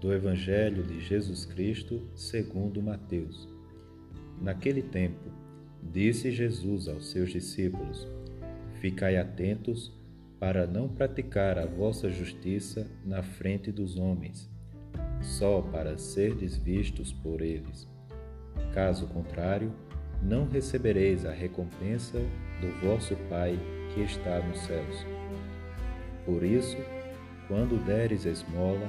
do Evangelho de Jesus Cristo, segundo Mateus. Naquele tempo, disse Jesus aos seus discípulos: Ficai atentos para não praticar a vossa justiça na frente dos homens, só para serdes vistos por eles. Caso contrário, não recebereis a recompensa do vosso Pai que está nos céus. Por isso, quando deres esmola,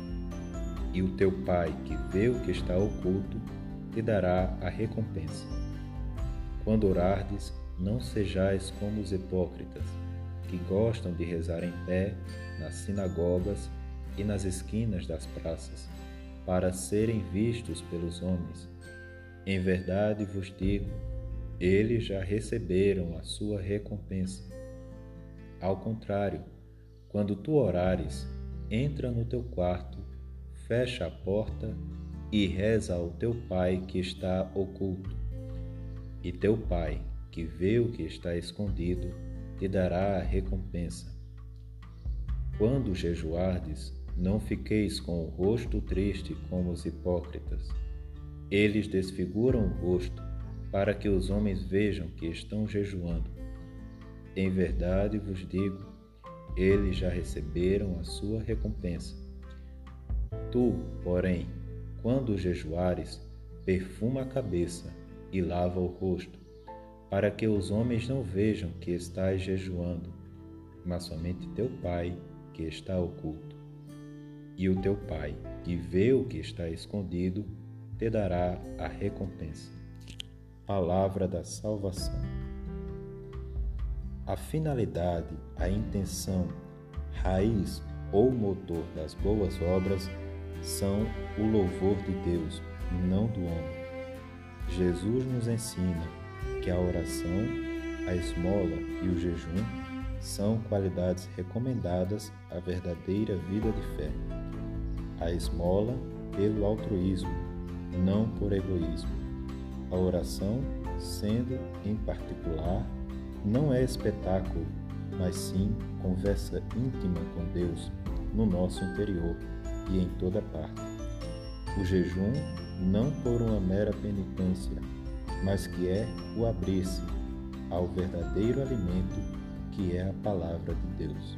e o teu Pai, que vê o que está oculto, te dará a recompensa. Quando orardes, não sejais como os hipócritas, que gostam de rezar em pé nas sinagogas e nas esquinas das praças, para serem vistos pelos homens. Em verdade vos digo, eles já receberam a sua recompensa. Ao contrário, quando tu orares, entra no teu quarto, fecha a porta e reza ao teu Pai que está oculto. E teu Pai, que vê o que está escondido, te dará a recompensa. Quando jejuardes, não fiqueis com o rosto triste como os hipócritas. Eles desfiguram o rosto para que os homens vejam que estão jejuando. Em verdade vos digo eles já receberam a sua recompensa. Tu, porém, quando jejuares, perfuma a cabeça e lava o rosto, para que os homens não vejam que estás jejuando, mas somente teu Pai, que está oculto. E o teu Pai, que vê o que está escondido, te dará a recompensa. Palavra da salvação. A finalidade, a intenção, raiz ou motor das boas obras são o louvor de Deus, não do homem. Jesus nos ensina que a oração, a esmola e o jejum são qualidades recomendadas à verdadeira vida de fé. A esmola pelo altruísmo, não por egoísmo. A oração sendo, em particular, não é espetáculo, mas sim conversa íntima com Deus no nosso interior e em toda parte. O jejum não por uma mera penitência, mas que é o abrir-se ao verdadeiro alimento que é a palavra de Deus.